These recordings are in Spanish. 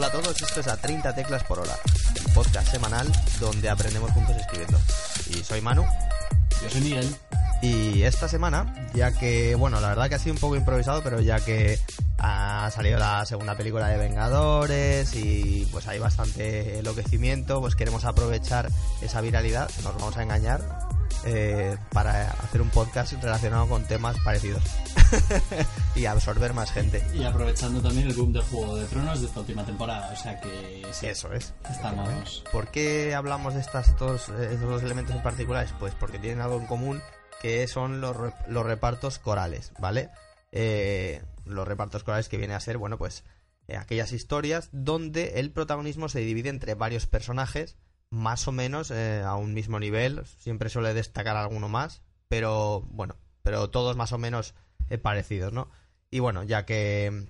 Hola a todos, esto es a 30 teclas por hora, el podcast semanal donde aprendemos juntos escribiendo. Y soy Manu. Yo soy Miguel. Y esta semana, ya que, bueno, la verdad que ha sido un poco improvisado, pero ya que ha salido la segunda película de Vengadores y pues hay bastante enloquecimiento, pues queremos aprovechar esa viralidad, nos vamos a engañar, eh, para hacer un podcast relacionado con temas parecidos y absorber más gente. Y aprovechando también el boom del Juego de Tronos de esta última temporada, o sea que sí, Eso es. estamos... ¿Por qué hablamos de estas estos, estos dos elementos en particulares? Pues porque tienen algo en común que son los, los repartos corales, ¿vale? Eh, los repartos corales que viene a ser, bueno, pues eh, aquellas historias donde el protagonismo se divide entre varios personajes, más o menos eh, a un mismo nivel, siempre suele destacar alguno más, pero bueno, pero todos más o menos eh, parecidos, ¿no? Y bueno, ya que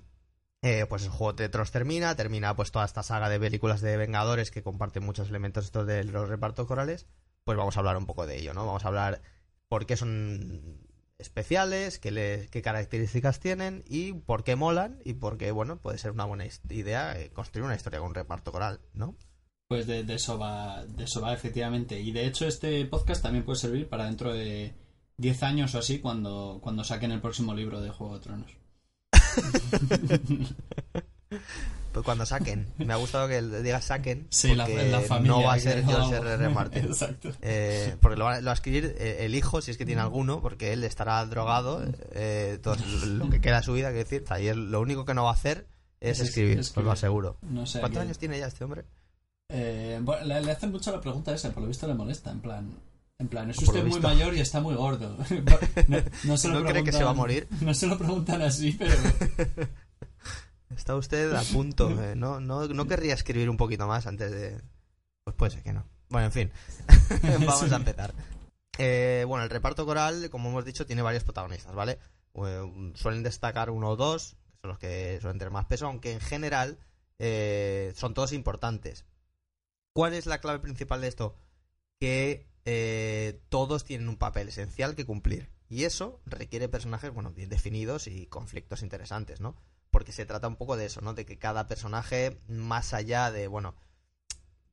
eh, pues el juego de Tronos termina, termina pues toda esta saga de películas de Vengadores que comparten muchos elementos estos de los repartos corales, pues vamos a hablar un poco de ello, ¿no? Vamos a hablar por qué son especiales, qué, le- qué características tienen y por qué molan y por qué, bueno, puede ser una buena idea construir una historia con un reparto coral, ¿no? Pues de, de eso va, de eso va efectivamente. Y de hecho este podcast también puede servir para dentro de 10 años o así cuando, cuando saquen el próximo libro de Juego de Tronos. Pues cuando saquen, me ha gustado que digas saquen, Sí, la, porque la familia. no va a ser George R. R. Martin. Exacto. Eh, porque lo va, lo va a escribir eh, el hijo, si es que tiene alguno, porque él estará drogado eh, todo lo que queda de su vida, que decir, y él lo único que no va a hacer es Es escribir, escribir. os lo aseguro. No sé. ¿Cuántos que- años tiene ya este hombre? Eh, bueno, le, le hacen mucho la pregunta esa, por lo visto le molesta, en plan... En plan, es usted muy visto. mayor y está muy gordo. No, no se lo ¿No cree que se va a morir? No se lo preguntan así, pero... Está usted a punto, eh, ¿no, no, no querría escribir un poquito más antes de... Pues puede ser que no. Bueno, en fin, vamos a empezar. Eh, bueno, el reparto coral, como hemos dicho, tiene varios protagonistas, ¿vale? Eh, suelen destacar uno o dos, que son los que suelen tener más peso, aunque en general eh, son todos importantes. ¿Cuál es la clave principal de esto? Que eh, todos tienen un papel esencial que cumplir. Y eso requiere personajes, bueno, bien definidos y conflictos interesantes, ¿no? Porque se trata un poco de eso, ¿no? De que cada personaje, más allá de, bueno,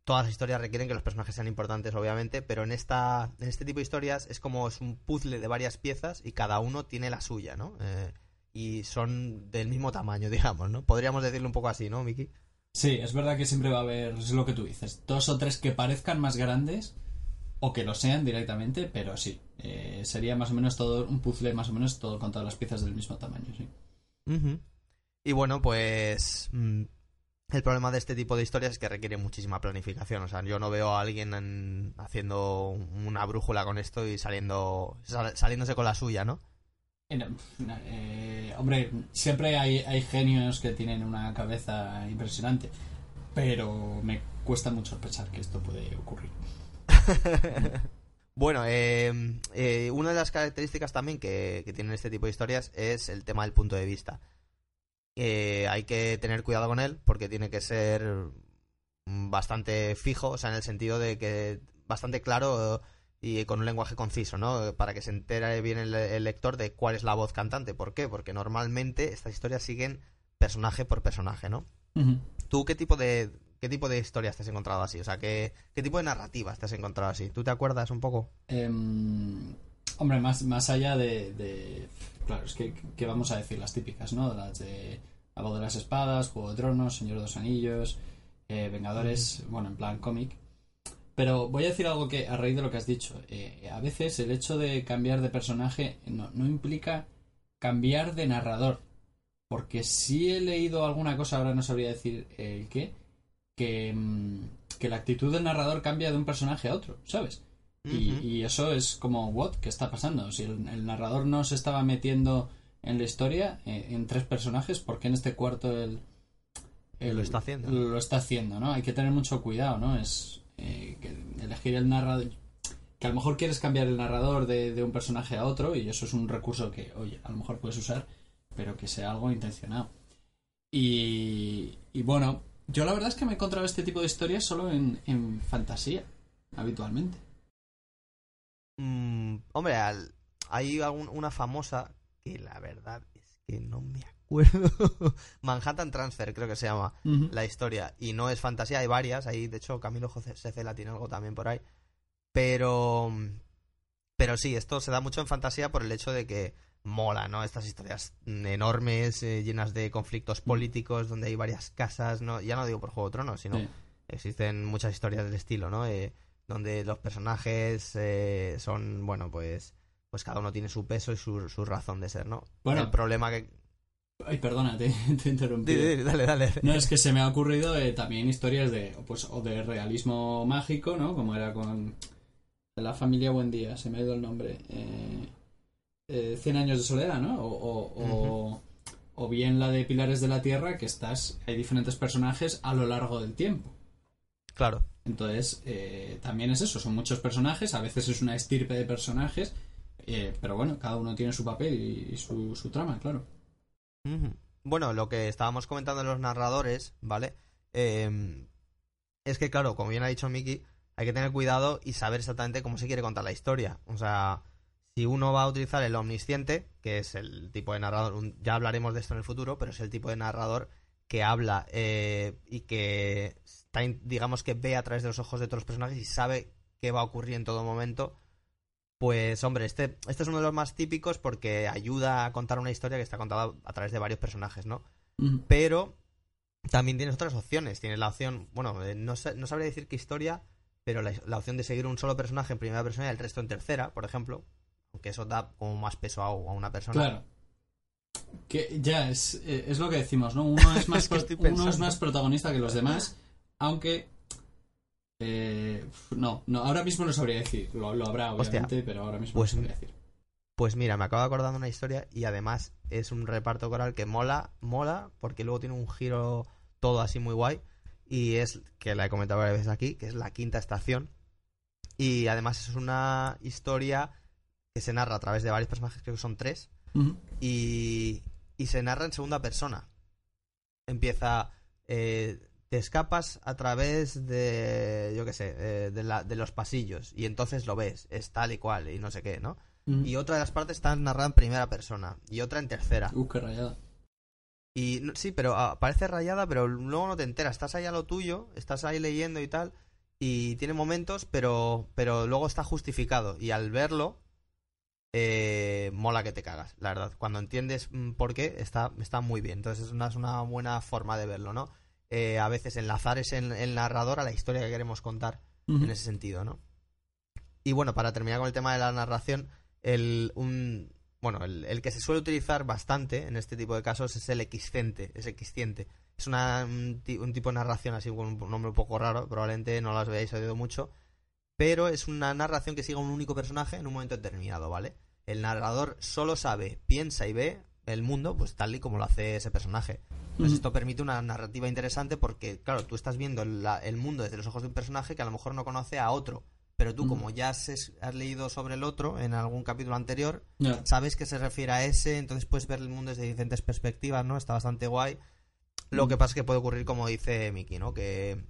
todas las historias requieren que los personajes sean importantes, obviamente, pero en esta, en este tipo de historias es como es un puzzle de varias piezas y cada uno tiene la suya, ¿no? Eh, y son del mismo tamaño, digamos, ¿no? Podríamos decirlo un poco así, ¿no, Miki? Sí, es verdad que siempre va a haber, es lo que tú dices, dos o tres que parezcan más grandes o que lo sean directamente, pero sí, eh, sería más o menos todo un puzzle, más o menos todo con todas las piezas del mismo tamaño, sí. Y bueno, pues mm, el problema de este tipo de historias es que requiere muchísima planificación. O sea, yo no veo a alguien en- haciendo una brújula con esto y saliendo sal- saliéndose con la suya, ¿no? Eh, hombre, siempre hay, hay genios que tienen una cabeza impresionante, pero me cuesta mucho pensar que esto puede ocurrir. Bueno, eh, eh, una de las características también que, tienen este tipo de historias es el tema del punto de vista. Eh, hay que tener cuidado con él porque tiene que ser bastante fijo, o sea, en el sentido de que bastante claro y con un lenguaje conciso, ¿no? Para que se entere bien el, el lector de cuál es la voz cantante. ¿Por qué? Porque normalmente estas historias siguen personaje por personaje, ¿no? ¿Tú qué tipo de qué tipo de historias te has encontrado así? O sea, ¿qué, qué tipo de narrativas te has encontrado así? ¿Tú te acuerdas un poco? Em, hombre, más, más allá de, de- Claro, es que, que vamos a decir las típicas, ¿no? Las de La voz de las espadas, Juego de Tronos, Señor de los Anillos, eh, Vengadores, bueno, en plan cómic. Pero voy a decir algo que, a raíz de lo que has dicho, eh, a veces el hecho de cambiar de personaje no, no implica cambiar de narrador. Porque si he leído alguna cosa, ahora no sabría decir el qué, que, mm, que la actitud del narrador cambia de un personaje a otro, ¿sabes? Y, y eso es como, ¿what? ¿Qué está pasando? Si el, el narrador no se estaba metiendo en la historia, eh, en tres personajes, ¿por qué en este cuarto él, él Lo está haciendo. Lo está haciendo, ¿no? Hay que tener mucho cuidado, ¿no? Es eh, que elegir el narrador... Que a lo mejor quieres cambiar el narrador de, de un personaje a otro y eso es un recurso que, oye, a lo mejor puedes usar, pero que sea algo intencionado. Y, y bueno, yo la verdad es que me he encontrado este tipo de historias solo en, en fantasía, habitualmente. Mm, hombre, al- hay una famosa que la verdad es que no me acuerdo. Manhattan Transfer, creo que se llama la historia. Y no es fantasía, hay varias. Ahí, de hecho, Camilo José Cecela tiene algo también por ahí. Pero. Pero sí, esto se da mucho en fantasía por el hecho de que mola, ¿no? Estas historias enormes, eh, llenas de conflictos políticos, donde hay varias casas, ¿no? Ya no digo por Juego de Tronos, sino Sí. existen muchas historias del estilo, ¿no? Eh, donde los personajes eh, son, bueno, pues pues cada uno tiene su peso y su, su razón de ser, ¿no? Bueno. el problema que... Ay, perdona, te, te interrumpí. Dale, dale. No, es que se me ha ocurrido eh, también historias de, pues, o de realismo mágico, ¿no? Como era con la familia Buendía, se me ha ido el nombre. Eh, eh, Cien años de soledad, ¿no? O, o, o- o bien la de Pilares de la Tierra, que estás, hay diferentes personajes a lo largo del tiempo. Claro. Entonces, eh, también es eso, son muchos personajes, a veces es una estirpe de personajes, eh, pero bueno, cada uno tiene su papel y, y su, su trama, claro. Bueno, lo que estábamos comentando los narradores, ¿vale? Eh, es que, claro, como bien ha dicho Miki, hay que tener cuidado y saber exactamente cómo se quiere contar la historia. O sea, si uno va a utilizar el omnisciente, que es el tipo de narrador, ya hablaremos de esto en el futuro, pero es el tipo de narrador que habla eh, y que está, digamos que ve a través de los ojos de los personajes y sabe qué va a ocurrir en todo momento. Pues hombre, este, este es uno de los más típicos porque ayuda a contar una historia que está contada a través de varios personajes, ¿no? Pero también tienes otras opciones. Tienes la opción, bueno, eh, no, sé- no sabría decir qué historia, pero la, la opción de seguir un solo personaje en primera persona y el resto en tercera, por ejemplo. Aunque eso da como más peso a, a una persona. Claro. Que ya es, eh, es lo que decimos, ¿no? Uno es más, Es que pro- estoy uno es pensando. más protagonista que los demás, aunque eh, no, no, ahora mismo no sabría decir. Lo, lo habrá, Hostia. obviamente, pero ahora mismo Pues- no sabría decir. Pues mira, me acabo de acordar de una historia y además es un reparto coral que mola, mola, porque luego tiene un giro todo así muy guay. Y es, que la he comentado varias veces aquí, que es la quinta estación. Y además es una historia que se narra a través de varios personajes, creo que son tres. Y, y se narra en segunda persona. Empieza, eh, te escapas a través de, yo qué sé, de, la- de los pasillos y entonces lo ves, es tal y cual y no sé qué, ¿no? Ujú. Y otra de las partes está narrada en primera persona y otra en tercera. Uh, qué rayada. Y sí, pero ah, parece rayada, pero luego no te enteras. Estás ahí a lo tuyo, estás ahí leyendo y tal, y tiene momentos, pero, pero luego está justificado. Y al verlo, eh, mola que te cagas, la verdad. Cuando entiendes mm, por qué, está, está muy bien. Entonces es una, es una buena forma de verlo, ¿no? Eh, a veces enlazar ese el, el narrador a la historia que queremos contar en ese sentido, ¿no? Y bueno, para terminar con el tema de la narración, el, un, bueno, el, el que se suele utilizar bastante en este tipo de casos es el equiscente, es equisciente. Es una, un tipo de narración así con un nombre un poco raro, probablemente no las habéis oído mucho, pero es una narración que sigue a un único personaje en un momento determinado, ¿vale? El narrador solo sabe, piensa y ve el mundo pues tal y como lo hace ese personaje. Entonces esto permite una narrativa interesante porque, claro, tú estás viendo la- el mundo desde los ojos de un personaje que a lo mejor no conoce a otro. Pero tú, como ya has, has leído sobre el otro en algún capítulo anterior, sabes que se refiere a ese, entonces puedes ver el mundo desde diferentes perspectivas, ¿no? Está bastante guay. Lo que pasa es que puede ocurrir, como dice Miki, ¿no? Que,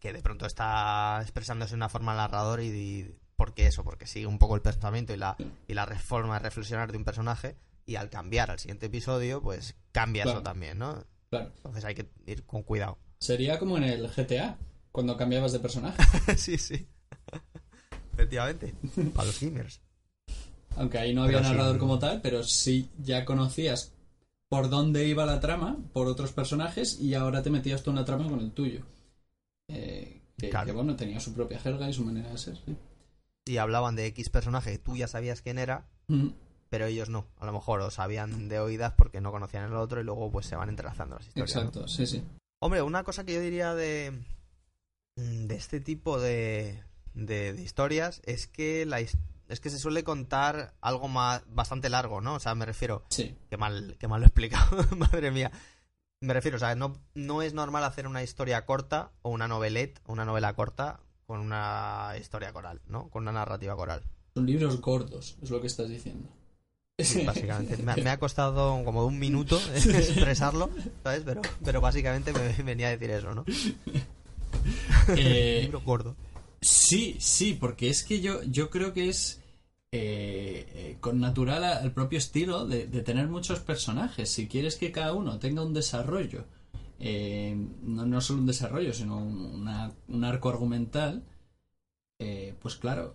que de pronto está expresándose de una forma narrador y, y ¿por qué eso? Porque sigue un poco el pensamiento y la, y la forma de reflexionar de un personaje y al cambiar al siguiente episodio, pues cambia Claro. eso también, ¿no? Claro. Entonces hay que ir con cuidado. Sería como en el GTA, cuando cambiabas de personaje. sí, sí. Efectivamente. Para los gamers. Aunque ahí no había Pero sí. narrador como tal, pero sí ya conocías por dónde iba la trama, por otros personajes, y ahora te metías tú en una trama con el tuyo. Eh, que, Claro. que, bueno, tenía su propia jerga y su manera de ser. sí. Y hablaban de X personaje tú ya sabías quién era, Mm, pero ellos no. A lo mejor o sabían de oídas porque no conocían el otro y luego pues se van entrelazando las historias. ¿no? Exacto, sí, sí. Hombre, una cosa que yo diría de, mm, de este tipo de, de, de historias es que la es que se suele contar algo más bastante largo, ¿no? O sea, me refiero, Sí, que mal, que mal lo he explicado, madre mía. Me refiero, o sea, no, no es normal hacer una historia corta o una novelette, una novela corta con una historia coral, ¿no? Con una narrativa coral. son libros gordos, es lo que estás diciendo. Sí, básicamente. Me, ha- me ha costado como un minuto expresarlo, ¿sabes? Pero, pero básicamente me venía a decir eso, ¿no? Eh, Libro gordo. Sí, sí, porque es que yo, yo creo que es eh, eh, con natural al propio estilo de, de tener muchos personajes. Si quieres que cada uno tenga un desarrollo, no, no solo un desarrollo, sino un, una- un arco argumental, pues claro,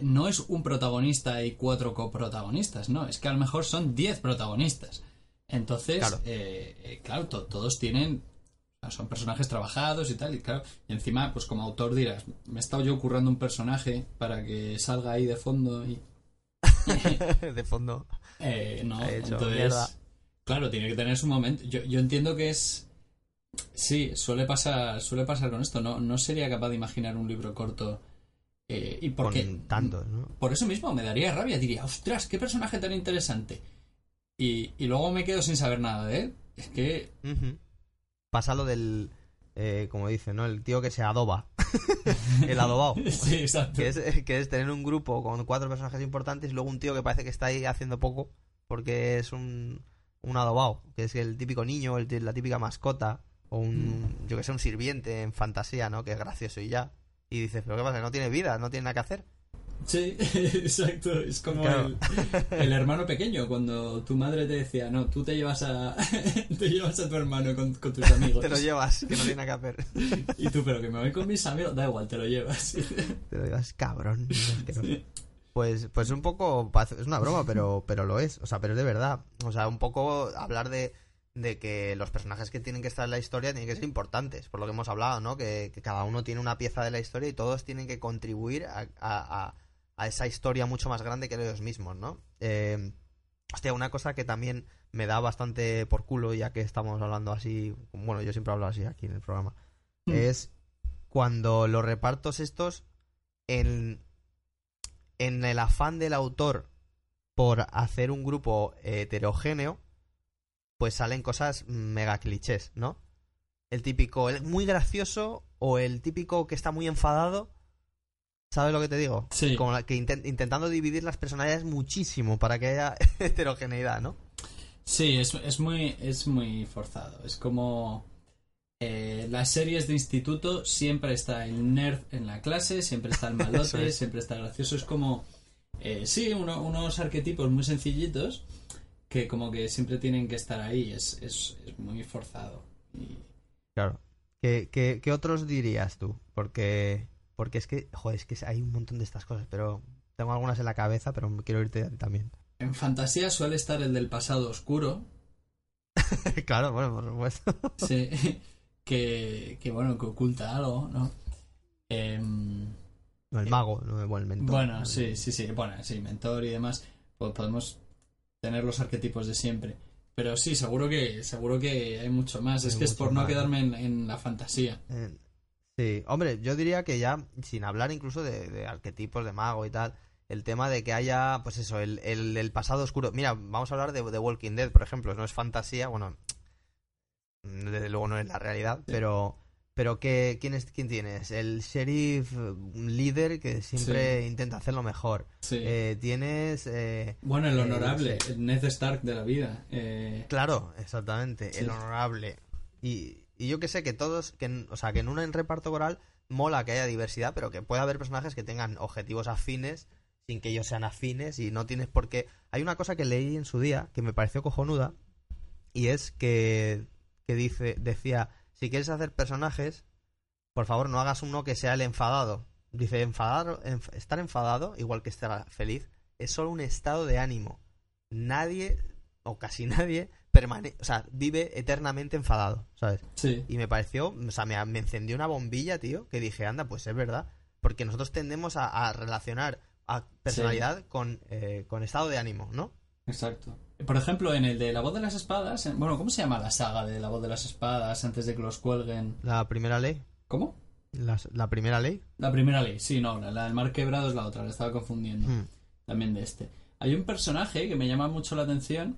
no es un protagonista y cuatro coprotagonistas, no, es que a lo mejor son diez protagonistas. Entonces, Claro. eh, eh, claro, to- todos tienen son personajes trabajados y tal, y claro, y encima, pues como autor dirás, me he estado yo currando un personaje para que salga ahí de fondo y... de fondo. Eh, no, hecho entonces... mierda. Claro, tiene que tener su momento. Yo, yo entiendo que es... Sí, suele pasar, suele pasar con esto. No, no sería capaz de imaginar un libro corto. Eh, y porque... Con tantos, ¿no? Por eso mismo me daría rabia. Diría, ostras, qué personaje tan interesante. Y, y luego me quedo sin saber nada de él. Es que... Pasa lo del, eh, como dice, ¿no? El tío que se adoba. el adobado. sí, exacto. Que es, que es tener un grupo con cuatro personajes importantes y luego un tío que parece que está ahí haciendo poco porque es un, un adobado, que es el típico niño, el, la típica mascota, o un, yo que sé, un sirviente en fantasía, ¿no? Que es gracioso y ya. Y dices, ¿pero qué pasa? No tiene vida, no tiene nada que hacer. Sí, exacto. Es como Claro. el, el hermano pequeño, cuando tu madre te decía, no, tú te llevas a, te llevas a tu hermano con, con tus amigos. Te lo llevas, que no tiene nada que hacer. Y tú, pero que me voy con mis amigos, da igual, te lo llevas. Te lo llevas, cabrón. Pues, pues un poco, es una broma, pero, pero lo es. O sea, pero es de verdad. O sea, un poco hablar de, de que los personajes que tienen que estar en la historia tienen que ser importantes, por lo que hemos hablado, ¿no? Que, que cada uno tiene una pieza de la historia y todos tienen que contribuir a, a- a- a esa historia mucho más grande que ellos mismos, ¿no? Eh, hostia, una cosa que también me da bastante por culo, ya que estamos hablando así, bueno, yo siempre hablo así aquí en el programa, Mm. es cuando los repartos estos en, en el afán del autor por hacer un grupo heterogéneo, pues salen cosas mega clichés, ¿no? El típico, el muy gracioso o el típico que está muy enfadado. ¿Sabes lo que te digo? Sí. Como la- que inten- intentando dividir las personalidades muchísimo para que haya heterogeneidad, ¿no? Sí, es, es muy, es muy forzado. Es como eh, las series de instituto siempre está el nerd en la clase, siempre está el malote, es. siempre está gracioso. Es como eh, sí, uno- unos arquetipos muy sencillitos que como que siempre tienen que estar ahí. Es, es, es muy forzado. Y- Claro. ¿Qué, qué, qué otros dirías tú? Porque, porque es que, joder, es que hay un montón de estas cosas, pero tengo algunas en la cabeza, pero quiero irte a ti también. En fantasía suele estar el del pasado oscuro, claro, bueno, por supuesto. sí, que, que bueno, que oculta algo, ¿no? Em, No, el mago, no el buen mentor. Bueno, sí, sí, sí. Bueno, sí, mentor y demás. po- Podemos tener los arquetipos de siempre. Pero sí, seguro que, seguro que hay mucho más. Hay es que es por no quedarme en, en la fantasía. Eh, sí, hombre, yo diría que ya, sin hablar incluso de, de arquetipos de mago y tal, el tema de que haya, pues eso, el, el, el pasado oscuro. Mira, vamos a hablar de, de Walking Dead, por ejemplo. No es fantasía, bueno, desde luego no es la realidad, pero... Pero ¿qué, quién, es, ¿quién tienes? El sheriff líder que siempre intenta hacerlo mejor. Sí. Eh, tienes... eh, bueno, el eh, honorable, sí. el Ned Stark de la vida. Eh, Claro, exactamente, Sí. el honorable. Y, y yo que sé que todos, que, en- o sea, que en un reparto coral mola que haya diversidad, pero que pueda haber personajes que tengan objetivos afines sin que ellos sean afines y no tienes por qué... Hay una cosa que leí en su día que me pareció cojonuda y es que, que dice, decía, si quieres hacer personajes, por favor no hagas uno que sea el enfadado. Dice, enfadar, enf- estar enfadado, igual que estar feliz, es solo un estado de ánimo. Nadie, o casi nadie, permane o sea, vive eternamente enfadado, ¿sabes? sí. Y me pareció, o sea, me, me encendió una bombilla, tío, que dije, anda, pues es verdad. Porque nosotros tendemos a, a relacionar a personalidad con, eh, con estado de ánimo, ¿no? Exacto. Por ejemplo, en el de La Voz de las Espadas, en- bueno, ¿cómo se llama la saga de La Voz de las Espadas antes de que los cuelguen? La primera ley. ¿Cómo? La, la primera ley. La primera ley, sí, no, la, la del mar quebrado es la otra, la estaba confundiendo. Mm. también de este. Hay un personaje que me llama mucho la atención,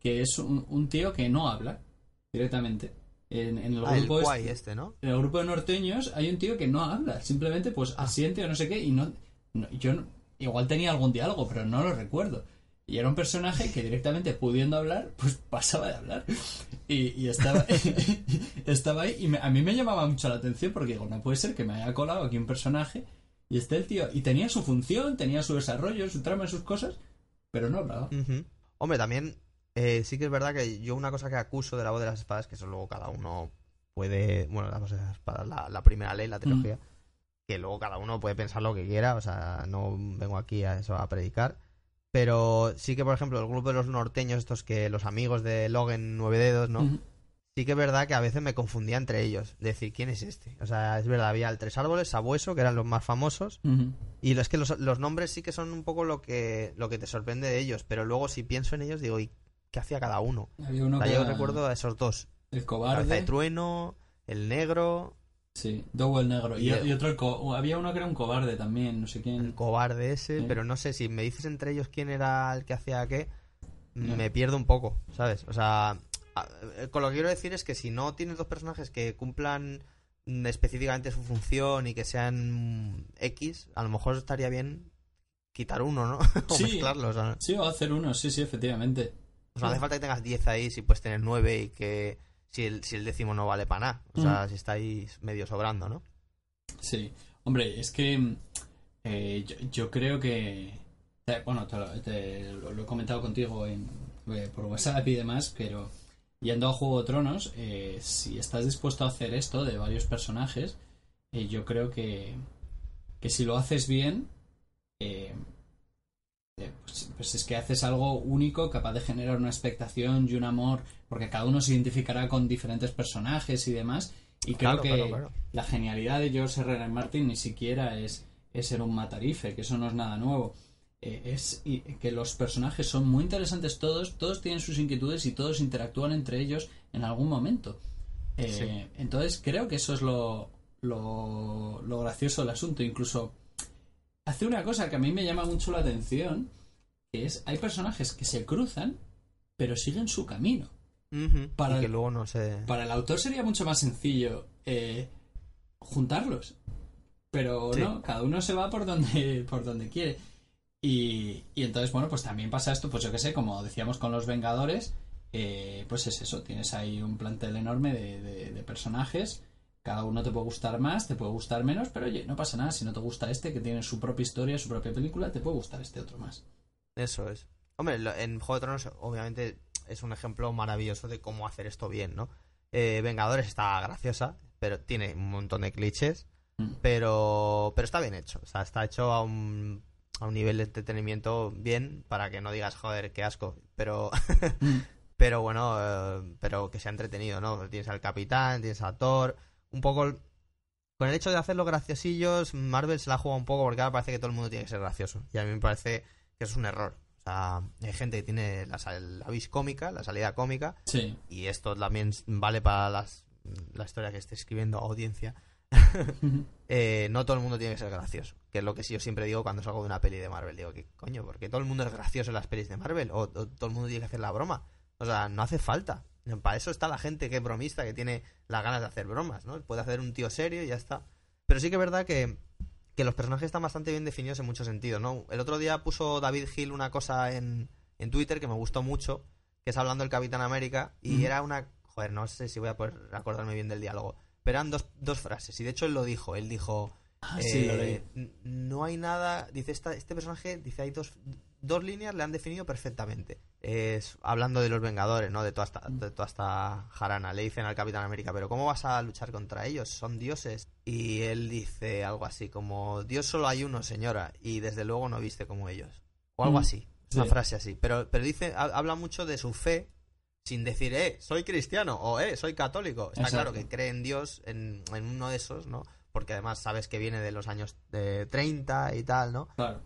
que es un, un tío que no habla directamente. En, en el Ah, el grupo guay este- este, ¿no? en el grupo de norteños hay un tío que no habla, simplemente pues Ah. asiente o no sé qué y no, no- yo no- igual tenía algún diálogo, pero no lo recuerdo. Y era un personaje que directamente pudiendo hablar, pues pasaba de hablar. Y, y estaba, estaba ahí y me- a mí me llamaba mucho la atención porque digo, no puede ser que me haya colado aquí un personaje Y está el tío, y tenía su función, tenía su desarrollo, su trama, sus cosas, pero no hablaba. Hombre, también eh, sí que es verdad que yo una cosa que acuso de la voz de las espadas, que eso luego cada uno puede, bueno, la voz de las espadas, la, la primera ley, la trilogía, que luego cada uno puede pensar lo que quiera, o sea, no vengo aquí a eso a predicar. Pero sí que, por ejemplo, el grupo de los norteños, estos que los amigos de Logan Nueve Dedos, ¿no? Sí que es verdad que a veces me confundía entre ellos. Decir, ¿quién es este? O sea, es verdad, había el Tres Árboles, Sabueso, que eran los más famosos. Y es que los, los nombres sí que son un poco lo que, lo que te sorprende de ellos. Pero luego si pienso en ellos, digo, ¿y qué hacía cada uno? Había uno O sea, que yo era recuerdo a esos dos. el Cabeza de cobarde. Trueno, el negro, Sí, Dow el negro. Y, Y el- otro, el co- había uno que era un cobarde también, no sé el quién. cobarde ese. Pero no sé, si me dices entre ellos quién era el que hacía qué, me pierdo un poco, ¿sabes? O sea, eh, con lo que quiero decir es que si no tienes dos personajes que cumplan mm, específicamente su función y que sean X, a lo mejor estaría bien quitar uno, ¿no? o Sí. mezclarlos. o sea, Sí, o hacer uno, sí, sí, efectivamente. O sea, no hace falta que tengas 10 ahí si puedes tener 9 y que si el, si el décimo no vale para nada. O sea, si estáis medio sobrando, ¿no? Sí, hombre, es que mm, eh, yo, yo creo que... eh, bueno, te, lo, te lo- lo he comentado contigo en, eh, por WhatsApp y demás, pero yendo a Juego de Tronos, eh, si estás dispuesto a hacer esto de varios personajes, eh, yo creo que, que si lo haces bien, pues, pues es que haces algo único, capaz de generar una expectación y un amor, porque cada uno se identificará con diferentes personajes y demás. Y creo Claro, que claro, claro. la genialidad de George R. R. Martin ni siquiera es, es ser un matarife, que eso no es nada nuevo. Eh, es y- que los personajes son muy interesantes todos, todos tienen sus inquietudes y todos interactúan entre ellos en algún momento. Eh, Sí. Entonces creo que eso es lo, lo, lo gracioso del asunto. Incluso hace una cosa que a mí me llama mucho la atención, que es hay personajes que se cruzan, pero siguen su camino. Para y que el- luego no sé. Para el autor sería mucho más sencillo eh, juntarlos. Pero Sí. no, cada uno se va por donde, por donde quiere. Y, y entonces, bueno, pues también pasa esto, pues yo que sé, como decíamos con los Vengadores, eh, pues es eso, tienes ahí un plantel enorme de, de- de personajes, cada uno te puede gustar más, te puede gustar menos, pero oye, no pasa nada, si no te gusta este, que tiene su propia historia, su propia película, te puede gustar este otro más. Eso es. Hombre, en Juego de Tronos, obviamente, es un ejemplo maravilloso de cómo hacer esto bien, ¿no? Eh, Vengadores está graciosa, pero tiene un montón de clichés, Mm. pero, pero está bien hecho. O sea, está hecho a un, a un nivel de entretenimiento bien para que no digas, joder, qué asco. Pero, Mm. pero bueno, eh, pero que sea entretenido, ¿no? Tienes al Capitán, tienes a Thor, un poco... Con el hecho de hacerlo graciosillos, Marvel se la juega un poco porque ahora parece que todo el mundo tiene que ser gracioso. Y a mí me parece que eso es un error. O sea, hay gente que tiene la, la vis cómica, la salida cómica, Sí, y esto también vale para las, la historia que esté escribiendo audiencia. Eh, no todo el mundo tiene que ser gracioso, que es lo que sí yo siempre digo cuando salgo de una peli de Marvel. Digo, que coño? porque todo el mundo es gracioso en las pelis de Marvel? ¿O, o todo el mundo tiene que hacer la broma? O sea, no hace falta. Para eso está la gente que es bromista, que tiene las ganas de hacer bromas, ¿no? Puede hacer un tío serio y ya está. Pero sí que es verdad que, que los personajes están bastante bien definidos en muchos sentidos, ¿no? El otro día puso David Hill una cosa en, en Twitter que me gustó mucho, que es hablando del Capitán América, y era una... Joder, no sé si voy a poder acordarme bien del diálogo, pero eran dos, dos frases, y de hecho él lo dijo, él dijo... Ah, sí, lo eh, No hay nada. Dice esta, este personaje, dice hay dos, dos líneas, le han definido perfectamente. Es hablando de los Vengadores, ¿no? De toda esta, de toda esta jarana. Le dicen al Capitán América, pero ¿cómo vas a luchar contra ellos? Son dioses. Y él dice algo así como Dios solo hay uno, señora, y desde luego no viste como ellos. O algo Mm, así. Una sí. frase así. Pero, pero dice, ha- habla mucho de su fe. Sin decir, eh, soy cristiano o eh, soy católico. Está Exacto. claro que cree en Dios, en, en uno de esos, ¿no? porque además sabes que viene de los años de 30 y tal, ¿no? Claro.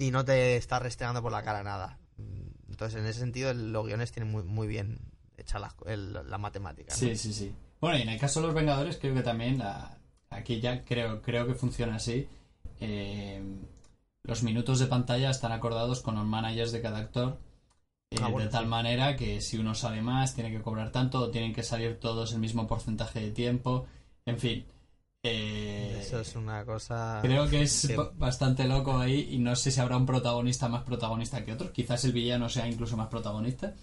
Y no te está restregando por la cara nada. Entonces, en ese sentido, los guiones tienen muy, muy bien hecha la, el- la matemática. ¿no? Sí, sí, sí. Bueno, y en el caso de los Vengadores, creo que también la- aquí ya creo, creo que funciona así. Eh, los minutos de pantalla están acordados con los managers de cada actor. eh, Ah, bueno, de tal sí. manera que si uno sale más, tiene que cobrar tanto, o tienen que salir todos el mismo porcentaje de tiempo. En fin. Eh, Eso es una cosa. Creo que es que- bastante loco ahí y no sé si habrá un protagonista más protagonista que otro. Quizás el villano sea incluso más protagonista.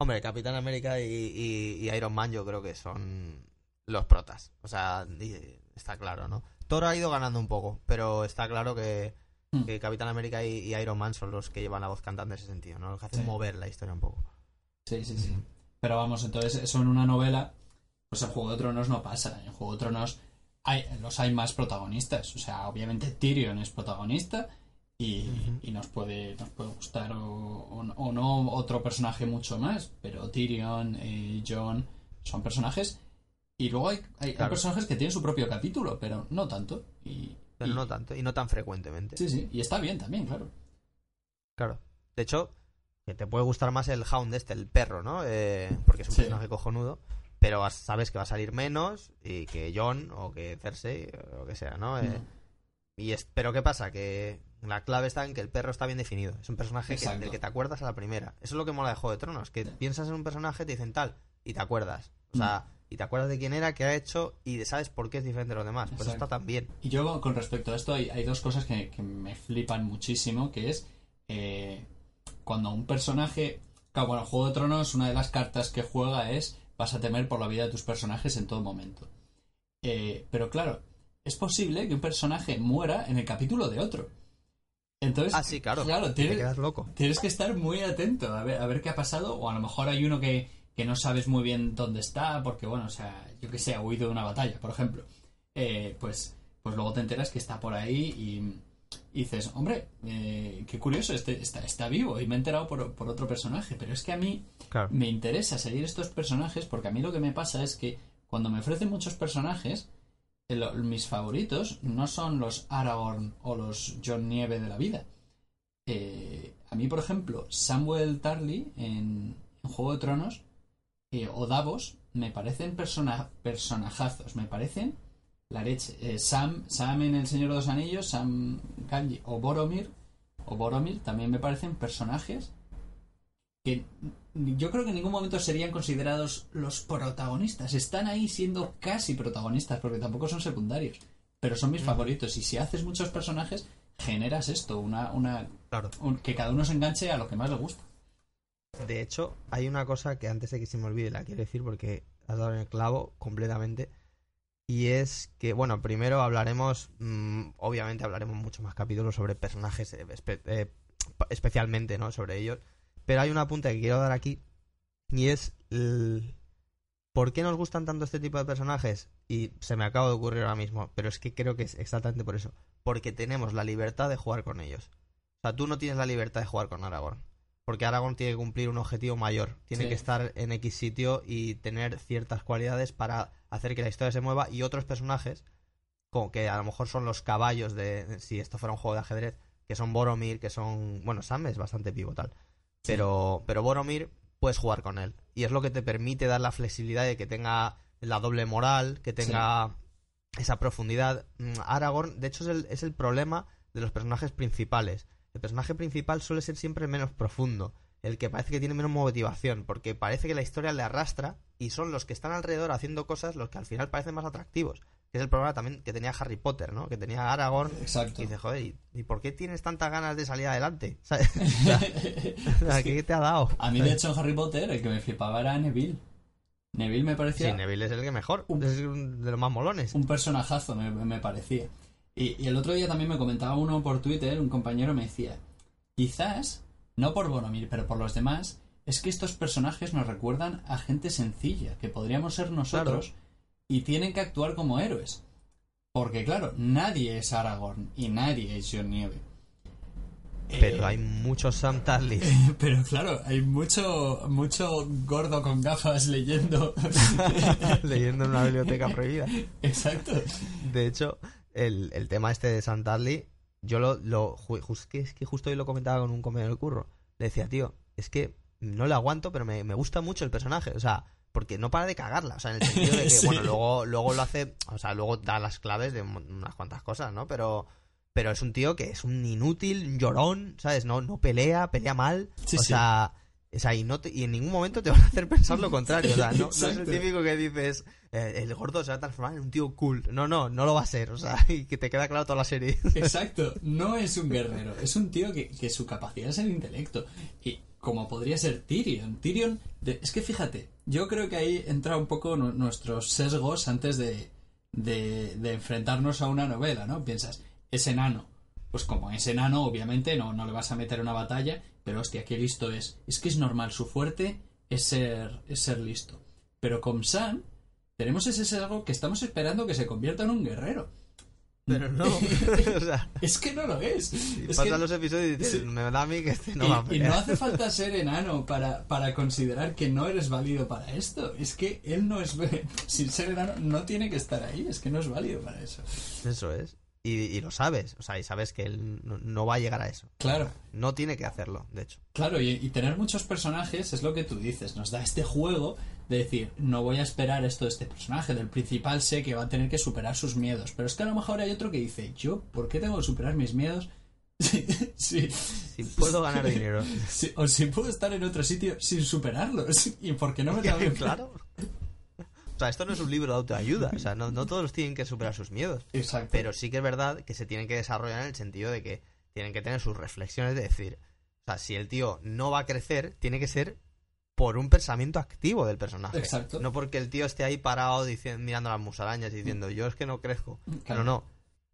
Hombre, Capitán América y, y- y Iron Man, yo creo que son los protas. O sea, está claro, ¿no? Thor ha ido ganando un poco, pero está claro que, Hmm. que Capitán América y, y Iron Man son los que llevan la voz cantante en ese sentido, ¿no? Los que hacen Sí. mover la historia un poco. Sí, sí, sí. Pero vamos, entonces eso en una novela, pues en Juego de Tronos no pasa. En Juego de Tronos hay, los hay más protagonistas. O sea, obviamente Tyrion es protagonista y, nos puede nos puede gustar o, o- o no otro personaje mucho más. Pero Tyrion y Jon son personajes. Y luego hay, hay- hay personajes que tienen su propio capítulo, pero no tanto. Y, Pero y- no tanto, y no tan frecuentemente. Sí, sí, y está bien también, claro. Claro. De hecho, que te puede gustar más el Hound este, el perro, ¿no? Eh, porque es un Sí. personaje cojonudo. Pero sabes que va a salir menos y que John o que Cersei o que sea, ¿no? Eh, y es, pero ¿qué pasa? Que la clave está en que el perro está bien definido. Es un personaje que, del que te acuerdas a la primera. Eso es lo que mola de Juego de Tronos. Que piensas en un personaje, te dicen tal y te acuerdas. O sea, y te acuerdas de quién era, qué ha hecho y sabes por qué es diferente de los demás. Pues está tan bien. Y yo con respecto a esto hay, hay dos cosas que, que me flipan muchísimo, que es eh, cuando un personaje... Claro, bueno, Juego de Tronos, una de las cartas que juega es vas a temer por la vida de tus personajes en todo momento. Eh, pero claro, es posible que un personaje muera en el capítulo de otro. Entonces, Ah, sí, claro. claro Te tienes, quedas loco. tienes que estar muy atento a ver, a ver qué ha pasado, o a lo mejor hay uno que, que no sabes muy bien dónde está, porque bueno, o sea, yo que sé, ha huido de una batalla, por ejemplo. Eh, pues, pues luego te enteras que está por ahí y, y dices, hombre, eh, qué curioso, este, está, está vivo y me he enterado por, por otro personaje, pero es que a mí Claro. me interesa seguir estos personajes porque a mí lo que me pasa es que cuando me ofrecen muchos personajes, el- mis favoritos no son los Aragorn o los John Nieve de la vida. Eh, a mí, por ejemplo, Samuel Tarly en, en Juego de Tronos eh, o Davos me parecen persona, personajazos, me parecen la leche. Eh, Sam, Sam en El Señor de los Anillos, Sam Kanji o Boromir o Boromir también me parecen personajes que yo creo que en ningún momento serían considerados los protagonistas. Están ahí siendo casi protagonistas porque tampoco son secundarios. Pero son mis Ujú. favoritos. Y si haces muchos personajes, generas esto, una, una Claro. un- que cada uno se enganche a lo que más le gusta. De hecho, hay una cosa que antes de que se me olvide la quiero decir porque has dado en el clavo completamente. Y es que, bueno, primero hablaremos, mm, obviamente hablaremos mucho más capítulos sobre personajes, eh, eh, especialmente, ¿no? Sobre ellos. Pero hay un apunte que quiero dar aquí y es ¿por qué nos gustan tanto este tipo de personajes? Y se me acaba de ocurrir ahora mismo, pero es que creo que es exactamente por eso. Porque tenemos la libertad de jugar con ellos. O sea, tú no tienes la libertad de jugar con Aragorn. Porque Aragorn tiene que cumplir un objetivo mayor. Tiene Sí. que estar en X sitio y tener ciertas cualidades para hacer que la historia se mueva. Y otros personajes, como que a lo mejor son los caballos de. Si esto fuera un juego de ajedrez, que son Boromir, que son. Bueno, Sam es bastante pivotal. Pero, pero Boromir puedes jugar con él. Y es lo que te permite dar la flexibilidad de que tenga la doble moral, que tenga esa profundidad. Mm, Aragorn, de hecho, es el, es el problema de los personajes principales. El personaje principal suele ser siempre el menos profundo, el que parece que tiene menos motivación, porque parece que la historia le arrastra y son los que están alrededor haciendo cosas los que al final parecen más atractivos. Que es el problema también que tenía Harry Potter, ¿no? Que tenía Aragorn. Exacto. Y dice, joder, ¿y, y por qué tienes tantas ganas de salir adelante? ¿Sabes? O sea, o sea, ¿Qué te ha dado? A mí, de hecho, en Harry Potter, el que me flipaba era Neville. Neville me parecía Sí, Neville es el que mejor, Un- es de los más molones. un personajazo, me, me parecía. Y, y el otro día también me comentaba uno por Twitter, un compañero me decía, quizás, no por Boromir, pero por los demás, es que estos personajes nos recuerdan a gente sencilla, que podríamos ser nosotros, y tienen que actuar como héroes. Porque claro, nadie es Aragorn y nadie es John Nieve. Pero Eh, hay muchos Sam Tarly. Pero claro, hay mucho, mucho gordo con gafas leyendo. leyendo en una biblioteca prohibida. Exacto. De hecho, el, el tema este de Sam Tarly, yo lo, lo ju- jus- que es que justo hoy lo comentaba con un compañero del curro. Le decía, tío, es que no le aguanto, pero me, me gusta mucho el personaje. O sea, porque no para de cagarla. O sea, en el sentido de que, Sí. bueno, luego, luego lo hace, o sea, luego da las claves de unas cuantas cosas, ¿no? Pero, pero es un tío que es un inútil, un llorón, ¿sabes? No, no pelea, pelea mal. Sí, o sí. sea, o sea, y, no te- y en ningún momento te van a hacer pensar lo contrario. O sea, no, no es el típico que dices, eh, el gordo se va a transformar en un tío cool. No, no, no lo va a ser. O sea, y que te queda claro toda la serie. Exacto. No es un guerrero. Es un tío que, que su capacidad es el intelecto. Y como podría ser Tyrion. Tyrion. de- es que fíjate, yo creo que ahí entra un poco nu- nuestros sesgos antes de, de, de enfrentarnos a una novela, ¿no? Piensas, es enano. Pues como es enano, obviamente no, no le vas a meter una batalla, pero hostia, qué listo es. Es que es normal, su fuerte es ser, es ser listo. Pero con Sam tenemos ese algo que estamos esperando que se convierta en un guerrero. Pero no. o sea, Es que no lo es. pasan que- los episodios y dices, me da a mí que este no y, va a y no hace falta ser enano para, para considerar que no eres válido para esto. Es que él no es... Sin ser enano no tiene que estar ahí. Es que no es válido para eso. Eso es. Y, y lo sabes, o sea, y sabes que él no, no va a llegar a eso. Claro. No tiene que hacerlo, de hecho. Claro, y, y tener muchos personajes es lo que tú dices, nos da este juego de decir, no voy a esperar esto de este personaje, del principal sé que va a tener que superar sus miedos, pero es que a lo mejor hay otro que dice, yo, ¿por qué tengo que superar mis miedos? Sí, sí, Si puedo ganar dinero. sí, o si puedo estar en otro sitio sin superarlos, y por qué no me tengo que... claro. O sea, esto no es un libro de autoayuda. O sea, no, no todos tienen que superar sus miedos. Exacto. Pero sí que es verdad que se tienen que desarrollar en el sentido de que tienen que tener sus reflexiones de decir, o sea, si el tío no va a crecer, tiene que ser por un pensamiento activo del personaje. Exacto. No porque el tío esté ahí parado diciendo, mirando las musarañas y diciendo, yo es que no crezco. Claro. No, no.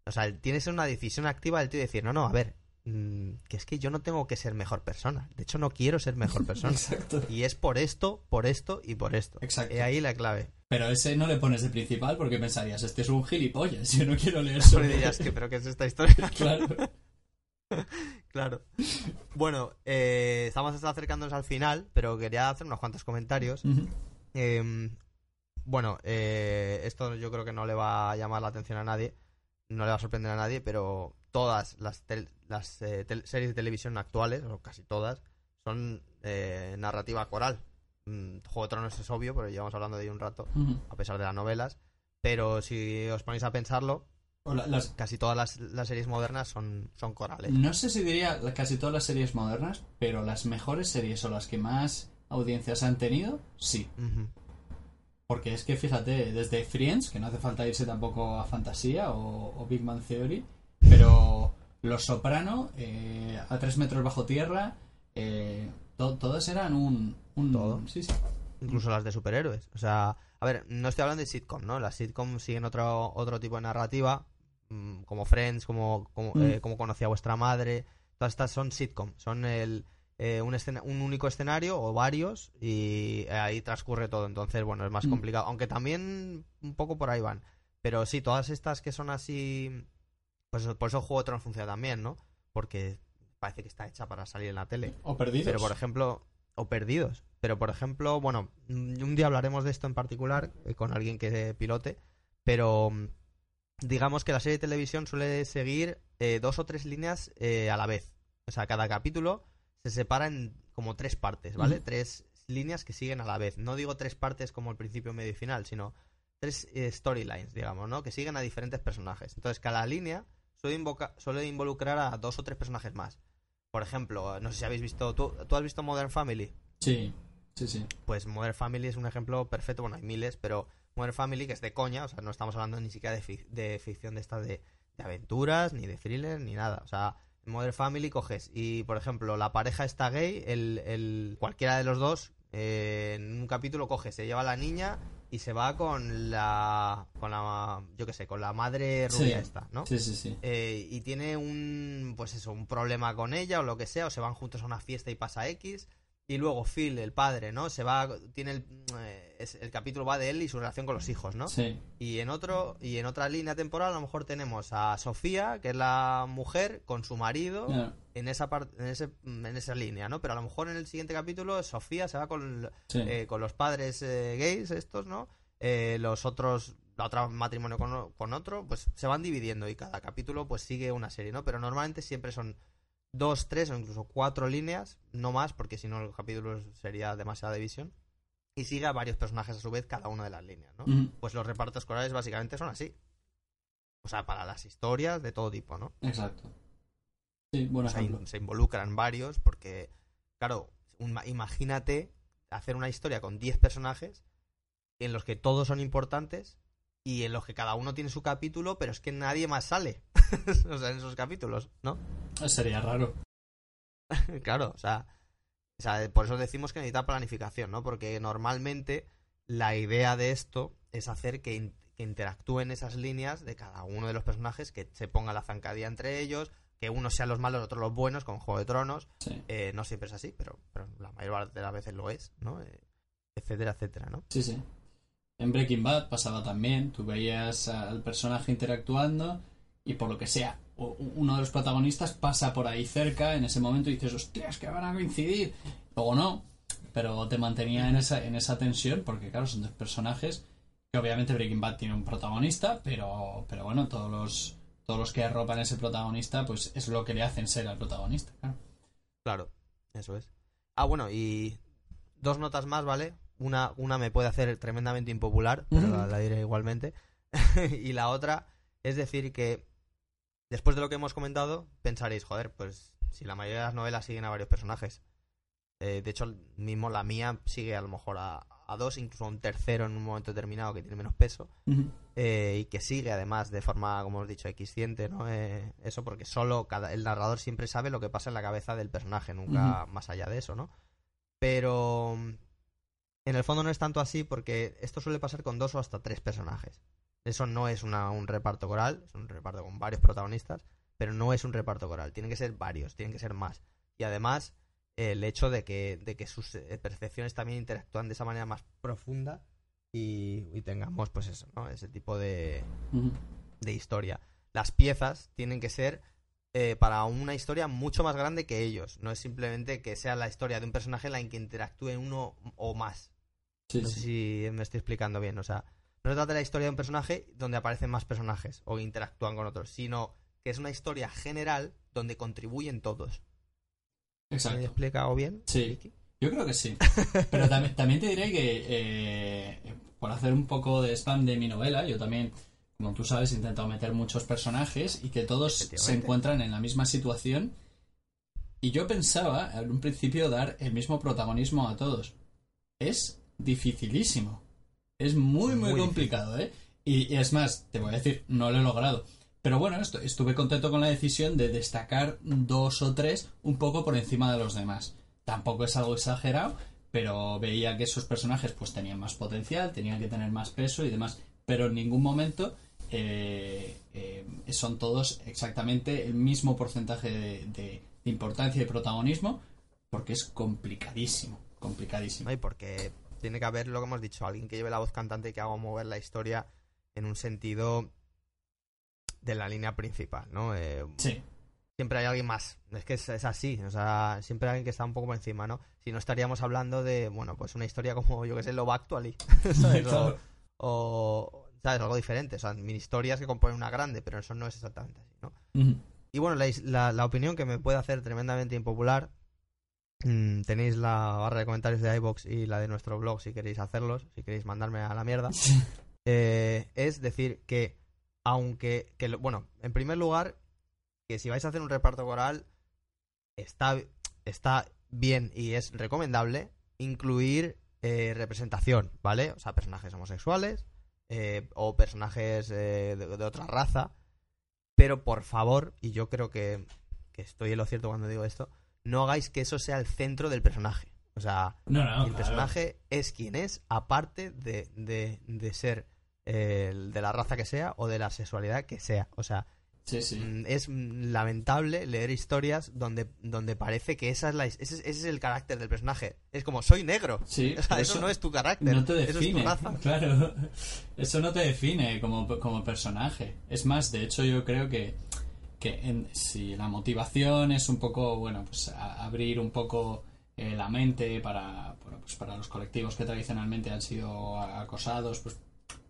O sea, tiene que ser una decisión activa del tío de decir, no, no, a ver, mm, que es que yo no tengo que ser mejor persona. De hecho, no quiero ser mejor persona. Exacto. y es por esto, por esto y por esto. Exacto. Y ahí la clave. Pero ese no le pones de principal porque pensarías, este es un gilipollas, yo no quiero leer sobre dirías esto". que, pero ¿qué es esta historia? Claro. Claro. Bueno, eh, estamos acercándonos al final, pero quería hacer unos cuantos comentarios. Eh, bueno, eh, esto yo creo que no le va a llamar la atención a nadie, no le va a sorprender a nadie, pero todas las, tel- las eh, tel- series de televisión actuales, o casi todas, son eh, narrativa coral. Mm, Juego de Tronos es obvio, pero llevamos hablando de ello un rato, a pesar de las novelas. Pero si os ponéis a pensarlo, O la- las, casi todas las, las series modernas son, son corales. No sé si diría casi todas las series modernas, pero las mejores series o las que más audiencias han tenido, sí. Porque es que fíjate, desde Friends, que no hace falta irse tampoco a Fantasía o, o Big Man Theory, pero Los Soprano, eh, A tres metros bajo tierra, eh, to- todas eran un... un Todo. Sí, sí. incluso las de superhéroes. O sea, a ver, no estoy hablando de sitcom, ¿no? Las sitcom siguen otro, otro tipo de narrativa, mm, como Friends, como, como, Mm. eh, como conocía vuestra madre. Todas estas son sitcom, son el, eh, un, escena- un único escenario o varios y ahí transcurre todo. Entonces, bueno, es más Mm. complicado. Aunque también un poco por ahí van. Pero sí, todas estas que son así, pues por eso Juego de Tronos funciona también, ¿no? Porque parece que está hecha para salir en la tele. O Perdidos. Pero por ejemplo, o perdidos. Pero por ejemplo, bueno, un día hablaremos de esto en particular eh, con alguien que pilote. Pero mm, digamos que la serie de televisión suele seguir eh, dos o tres líneas eh, a la vez. O sea, cada capítulo se separa en como tres partes, ¿vale? Tres líneas que siguen a la vez. No digo tres partes como el principio, medio y final, sino tres storylines, digamos, ¿no? Que siguen a diferentes personajes. Entonces, cada línea suele, invoca- suele involucrar a dos o tres personajes más. Por ejemplo, no sé si habéis visto. ¿Tú, tú has visto Modern Family? Sí, sí, sí. Pues Modern Family es un ejemplo perfecto. Bueno, hay miles, pero Modern Family, que es de coña, o sea, no estamos hablando ni siquiera de, fic- de ficción de esta de, de aventuras, ni de thriller, ni nada. O sea, en Modern Family coges y, por ejemplo, la pareja está gay, el, el, cualquiera de los dos, eh, en un capítulo coge, se lleva a la niña y se va con la. con la. yo qué sé, con la madre rubia Sí. esta, ¿no? Sí, sí, sí. eh, y tiene un pues eso un problema con ella o lo que sea o se van juntos a una fiesta y pasa X y luego Phil el padre no se va tiene el, eh, es- el capítulo va de él y su relación con los hijos no Sí. y en otro y en otra línea temporal a lo mejor tenemos a Sofía que es la mujer con su marido en esa parte en ese en esa línea no pero a lo mejor en el siguiente capítulo Sofía se va con sí. eh, con los padres eh, gays estos, ¿no? Eh, los otros, la otra matrimonio con, con otro, pues se van dividiendo y cada capítulo pues sigue una serie, ¿no? Pero normalmente siempre son dos, tres o incluso cuatro líneas, no más, porque si no el capítulo sería demasiada división. Y sigue a varios personajes a su vez cada una de las líneas, ¿no? Pues los repartos corales básicamente son así. O sea, para las historias de todo tipo, ¿no? Exacto. Sí, buen O sea, ejemplo. in- se involucran varios porque, claro, un- imagínate hacer una historia con 10 personajes en los que todos son importantes y en los que cada uno tiene su capítulo, pero es que nadie más sale. o sea, en esos capítulos, ¿no? Sería raro. claro, o sea, o sea, por eso decimos que necesita planificación, ¿no? Porque normalmente la idea de esto es hacer que, in- que interactúen esas líneas de cada uno de los personajes, que se ponga la zancadilla entre ellos, que unos sean los malos, otros los buenos, con Juego de Tronos. Sí. Eh, no siempre es así, pero, pero la mayor parte de las veces lo es, ¿no? Eh, etcétera, etcétera, ¿no? Sí, sí. En Breaking Bad pasaba también. Tú veías al personaje interactuando y por lo que sea, uno de los protagonistas pasa por ahí cerca en ese momento y dices, hostias, que van a coincidir. Luego no, pero te mantenía en esa, en esa tensión porque, claro, son dos personajes que obviamente Breaking Bad tiene un protagonista, pero, pero bueno, todos los, todos los que arropan ese protagonista, pues es lo que le hacen ser al protagonista. Claro. Claro, eso es. Ah, bueno, y dos notas más, ¿vale? Una, una me puede hacer tremendamente impopular, pero la, la diré igualmente. y la otra es decir que después de lo que hemos comentado, pensaréis, joder, pues si la mayoría de las novelas siguen a varios personajes. Eh, de hecho, mismo la mía sigue a lo mejor a, a dos, incluso a un tercero en un momento determinado que tiene menos peso. eh, y que sigue además de forma, como hemos dicho, equisciente, ¿no? Eh, eso porque solo cada, el narrador siempre sabe lo que pasa en la cabeza del personaje, nunca más allá de eso, ¿no? Pero en el fondo no es tanto así porque esto suele pasar con dos o hasta tres personajes. Eso no es una- un reparto coral, es un reparto con varios protagonistas, pero no es un reparto coral, tienen que ser varios, tienen que ser más. Y además, el hecho de que, de que sus eh, percepciones también interactúan de esa manera más profunda y, y tengamos, pues eso, ¿no? Ese tipo de, de historia. Las piezas tienen que ser eh, para una historia mucho más grande que ellos. No es simplemente que sea la historia de un personaje en la que interactúe uno o más. Sí, No sé sí. si me estoy explicando bien. O sea, no se trata de la historia de un personaje donde aparecen más personajes o interactúan con otros, sino que es una historia general donde contribuyen todos. ¿Me he Exacto. explicado bien? Sí. Vicky? Yo creo que sí. Pero también, también te diré que, eh, por hacer un poco de spam de mi novela, yo también, como tú sabes, he intentado meter muchos personajes y que todos se encuentran en la misma situación. Y yo pensaba, en un principio, dar el mismo protagonismo a todos. Es dificilísimo. Es muy, muy, Muy complicado, ¿eh? Y, y es más, te voy a decir, no lo he logrado. Pero bueno, esto, estuve contento con la decisión de destacar dos o tres un poco por encima de los demás. Tampoco es algo exagerado, pero veía que esos personajes pues tenían más potencial, tenían que tener más peso y demás. Pero en ningún momento eh, eh, son todos exactamente el mismo porcentaje de, de- de importancia y protagonismo, porque es complicadísimo, complicadísimo. ¿no? Y porque tiene que haber lo que hemos dicho, alguien que lleve la voz cantante y que haga mover la historia en un sentido de la línea principal, ¿no? Eh, Sí, siempre hay alguien más. Es que es, es así, o sea, siempre hay alguien que está un poco por encima, ¿no? Si no estaríamos hablando de, bueno, pues una historia como, yo que sé, Love Actually, ¿sabes? O- Claro. o, ¿sabes? Algo diferente, o sea, mini historias que componen una grande, pero eso no es exactamente así, ¿no? Y bueno, la, la- la opinión que me puede hacer tremendamente impopular, mm, tenéis la barra de comentarios de iBox y la de nuestro blog si queréis hacerlos, si queréis mandarme a la mierda, eh, es decir que, aunque, que bueno, en primer lugar, que si vais a hacer un reparto coral, está, está bien y es recomendable incluir eh, representación, ¿vale? O sea, personajes homosexuales eh, o personajes eh, de, de otra raza, pero por favor, y yo creo que, que estoy en lo cierto cuando digo esto, no hagáis que eso sea el centro del personaje. O sea, No, no, el claro. personaje es quien es, aparte de, de, de ser eh, de la raza que sea o de la sexualidad que sea. O sea, Sí, sí. mm, es lamentable leer historias donde, donde parece que esa es la, ese, es- ese es el carácter del personaje. Es como, soy negro. Sí, O sea, pero eso, no es tu carácter. no te Eso es tu define. raza. Claro, eso no te define como, como personaje. Es más, de hecho, yo creo que, que en- si la motivación es un poco, bueno, pues a- abrir un poco eh, la mente para, bueno, pues para los colectivos que tradicionalmente han sido acosados, pues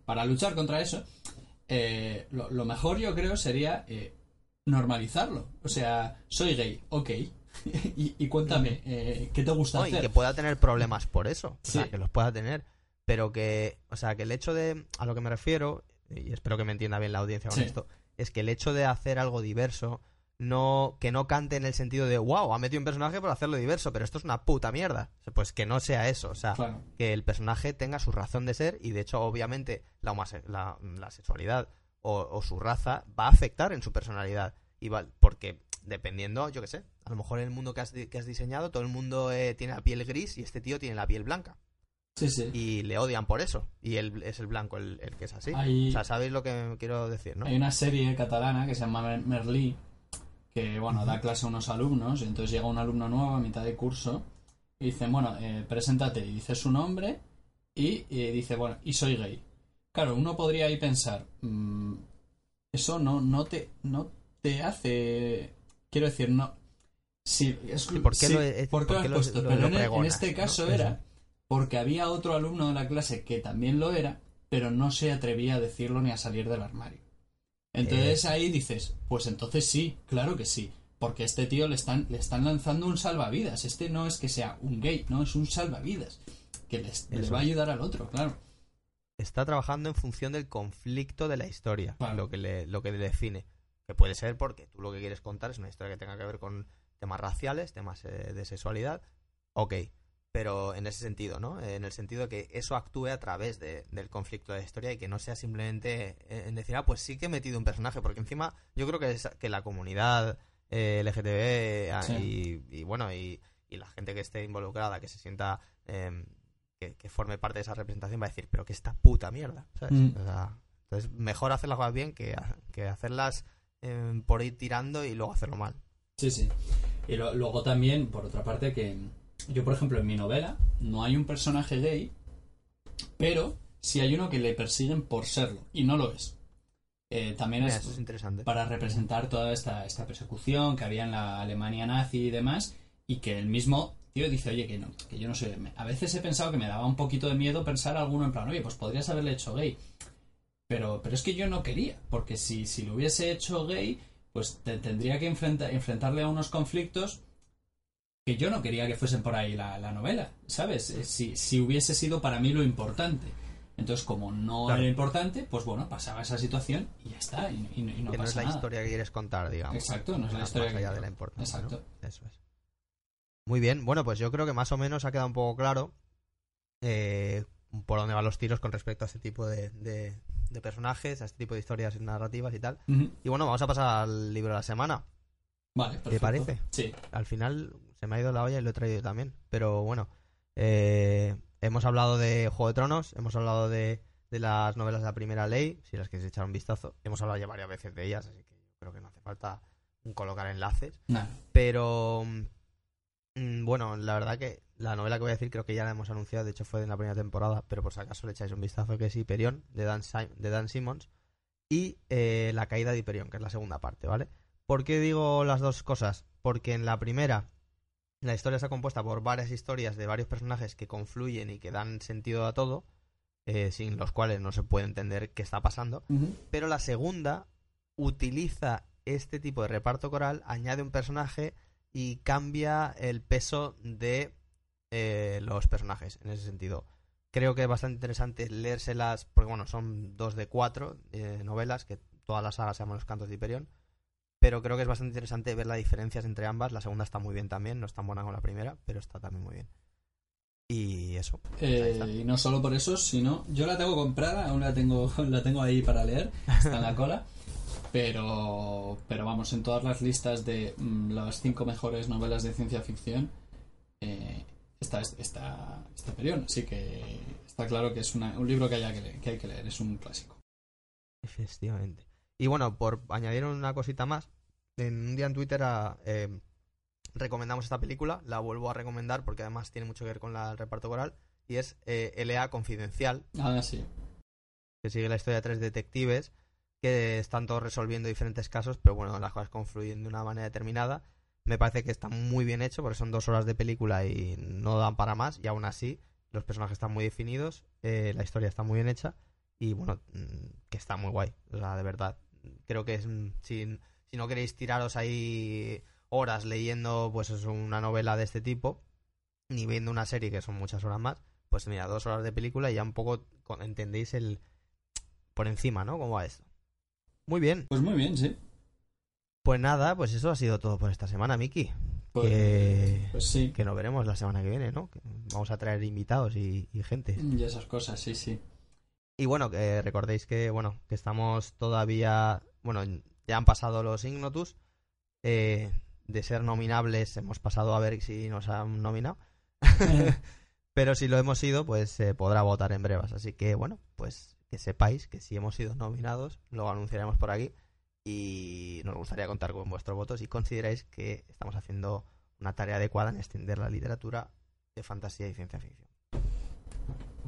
para luchar contra eso, eh, lo, lo mejor yo creo sería eh, normalizarlo. O sea, soy gay, ok. y, y cuéntame, eh, ¿qué te gusta No, y hacer? que pueda tener problemas por eso. O sea, Sí. que los pueda tener. Pero que, o sea, que el hecho de, a lo que me refiero, y espero que me entienda bien la audiencia con Sí. esto, es que el hecho de hacer algo diverso, no, que no cante en el sentido de, wow, ha metido un personaje por hacerlo diverso, pero esto es una puta mierda. Pues que no sea eso, o sea, Claro. que el personaje tenga su razón de ser y de hecho, obviamente, la, homose- la, la sexualidad o, o su raza va a afectar en su personalidad. Y va- porque dependiendo, yo qué sé, a lo mejor en el mundo que has, que has diseñado, todo el mundo eh, tiene la piel gris y este tío tiene la piel blanca. Sí, sí. y le odian por eso. Y él es el blanco el, el que es así. Hay- O sea, sabéis lo que quiero decir, ¿no? Hay una serie catalana que se llama Mer- Merlí, que bueno, da clase a unos alumnos, y entonces llega un alumno nuevo a mitad de curso y dicen, bueno, eh, preséntate, y dice su nombre y, eh, dice, bueno, y soy gay. Claro, uno podría ahí pensar, mm, eso no, no te, no te hace, quiero decir, no. Sí, es, ¿por qué sí, lo he- ¿por qué por lo qué has lo- puesto? lo- Pero en, en pregonas, este caso era porque había otro alumno de la clase que también lo era, pero no se atrevía a decirlo ni a salir del armario. Entonces Eh. ahí dices, pues entonces sí, claro que sí, porque a este tío le están, le están lanzando un salvavidas. Este no es que sea un gay, no, es un salvavidas, que les- le va a ayudar al otro, claro. Está trabajando en función del conflicto de la historia, Claro. lo, que le, lo que le define. Que puede ser porque tú lo que quieres contar es una historia que tenga que ver con temas raciales, temas eh, de sexualidad. Ok, pero en ese sentido, ¿no? En el sentido de que eso actúe a través de- del conflicto de la historia y que no sea simplemente eh, en decir, ah, pues sí que he metido un personaje, porque encima yo creo que, es- que la comunidad eh, LGTB ah, Sí. y, y, bueno, y, y la gente que esté involucrada, que se sienta, em, que, que forme parte de esa representación, va a decir, pero que esta puta mierda, ¿sabes? Mm. O sea, entonces, mejor hacer las cosas bien que, que hacerlas em, por ir tirando y luego hacerlo mal. Sí, sí. Y lo- luego también, por otra parte, que yo, por ejemplo, en mi novela no hay un personaje gay, pero sí hay uno que le persiguen por serlo, y no lo es. Eh, también Mira, es eso es interesante. para representar toda esta, esta persecución que había en la Alemania nazi y demás, y que el mismo tío dice, oye, que no, que yo no soy... A veces he pensado que me daba un poquito de miedo pensar alguno en plan, oye, pues podrías haberle hecho gay. Pero, pero es que yo no quería, porque si, si lo hubiese hecho gay, pues te- tendría que enfrenta- enfrentarle a unos conflictos que yo no quería que fuesen por ahí la, la novela, ¿sabes? Eh, Si, si hubiese sido para mí lo importante. Entonces, como no Claro. era importante, pues bueno, pasaba esa situación y ya está, y, y- y no que no es la nada. historia que quieres contar, digamos. Exacto, no es la Más historia allá que- de la importancia. ¿no? Exacto. Eso es. Muy bien, bueno, pues yo creo que más o menos ha quedado un poco claro eh, por dónde van los tiros con respecto a este tipo de, de- de personajes, a este tipo de historias narrativas y tal. Y bueno, vamos a pasar al libro de la semana. Vale, perfecto. parece? Sí. Al final se me ha ido la olla y lo he traído también. Pero bueno, eh, hemos hablado de Juego de Tronos, hemos hablado de, de las novelas de la primera ley, si las queréis echar un vistazo. Hemos hablado ya varias veces de ellas, así que yo creo que no hace falta colocar enlaces. Pero mm, bueno, la verdad que la novela que voy a decir creo que ya la hemos anunciado, de hecho fue en la primera temporada, pero por si acaso le echáis un vistazo que es Hyperion, de Dan, Sim- de Dan Simmons, y eh, La caída de Hyperion, que es la segunda parte, ¿vale? ¿Por qué digo las dos cosas? Porque en la primera la historia está compuesta por varias historias de varios personajes que confluyen y que dan sentido a todo, eh, sin los cuales no se puede entender qué está pasando. Pero la segunda utiliza este tipo de reparto coral, añade un personaje y cambia el peso de eh, los personajes en ese sentido. Creo que es bastante interesante leérselas, porque bueno, son dos de cuatro eh, novelas, que toda la saga se llama Los Cantos de Hyperion, pero creo que es bastante interesante ver las diferencias entre ambas. La segunda está muy bien también, no es tan buena como la primera, pero está también muy bien. Y eso. Ahí Eh, y no solo por eso, sino yo la tengo comprada, aún la tengo, la tengo ahí para leer, está en la cola. Pero, pero vamos, en todas las listas de mm, las cinco mejores novelas de ciencia ficción eh, está, está, está Hyperion, así que está claro que es una- un libro que, haya que, leer, que hay que leer, es un clásico. Efectivamente. Y bueno, por añadir una cosita más, en un día en Twitter ah, eh, recomendamos esta película, la vuelvo a recomendar porque además tiene mucho que ver con la- el reparto coral, y es eh, L.A. Confidencial, Ah, sí. que sigue la historia de tres detectives que están todos resolviendo diferentes casos, pero bueno, las cosas confluyen de una manera determinada. Me parece que está muy bien hecho porque son dos horas de película y no dan para más, y aún así los personajes están muy definidos, eh, la historia está muy bien hecha y bueno, mm, que está muy guay, o sea, de verdad. Creo que es, si, si no queréis tiraros ahí horas leyendo pues es una novela de este tipo, ni viendo una serie que son muchas horas más, pues mira, dos horas de película y ya un poco entendéis el por encima, ¿no? ¿Cómo va esto? Muy bien. Pues muy bien, sí. Pues nada, pues eso ha sido todo por esta semana, Miki. Pues, Que- pues sí. Que nos veremos la semana que viene, ¿no? Que vamos a traer invitados y, y gente. Y esas cosas, sí, sí. Y bueno, que recordéis que, bueno, que estamos todavía, bueno, ya han pasado los Ignotus. Eh, de ser nominables hemos pasado a ver si nos han nominado. Pero si lo hemos sido, pues se podrá votar en brevas. Así que, bueno, pues que sepáis que si hemos sido nominados, lo anunciaremos por aquí. Y nos gustaría contar con vuestros votos y consideráis que estamos haciendo una tarea adecuada en extender la literatura de fantasía y ciencia ficción.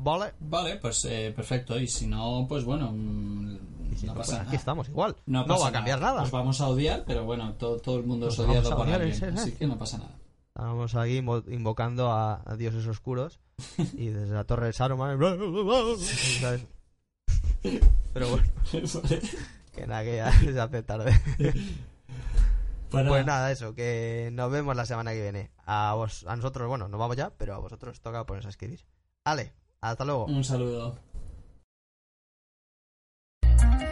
¿Vale? Vale, pues eh, perfecto. Y si no, pues bueno, mm, si no no, pasa pues nada. aquí estamos igual. No, va a cambiar nada. Os vamos a odiar, pero bueno, todo, todo el mundo Nos es odiado por alguien, ese, ¿eh? así que no pasa nada. Estamos aquí invo- invocando a, a dioses oscuros y desde la torre de Saruman. ¿sabes? Pero bueno, que nada, que ya se hace tarde. Pues nada, Pues nada, eso, que nos vemos la semana que viene. A, vos, a nosotros, bueno, nos vamos ya, pero a vosotros toca poneros a escribir. Ale, hasta luego. un saludo.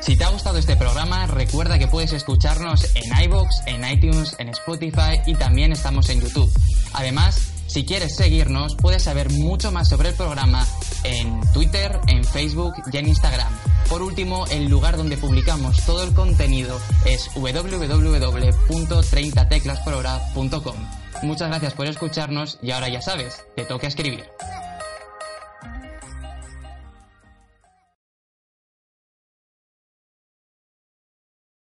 Si te ha gustado este programa, recuerda que puedes escucharnos en iVoox, en iTunes, en Spotify y también estamos en YouTube. Además, si quieres seguirnos, puedes saber mucho más sobre el programa en Twitter, en Facebook y en Instagram. Por último, el lugar donde publicamos todo el contenido es www.30teclasforhora.com. Muchas gracias por escucharnos y ahora ya sabes, te toca escribir.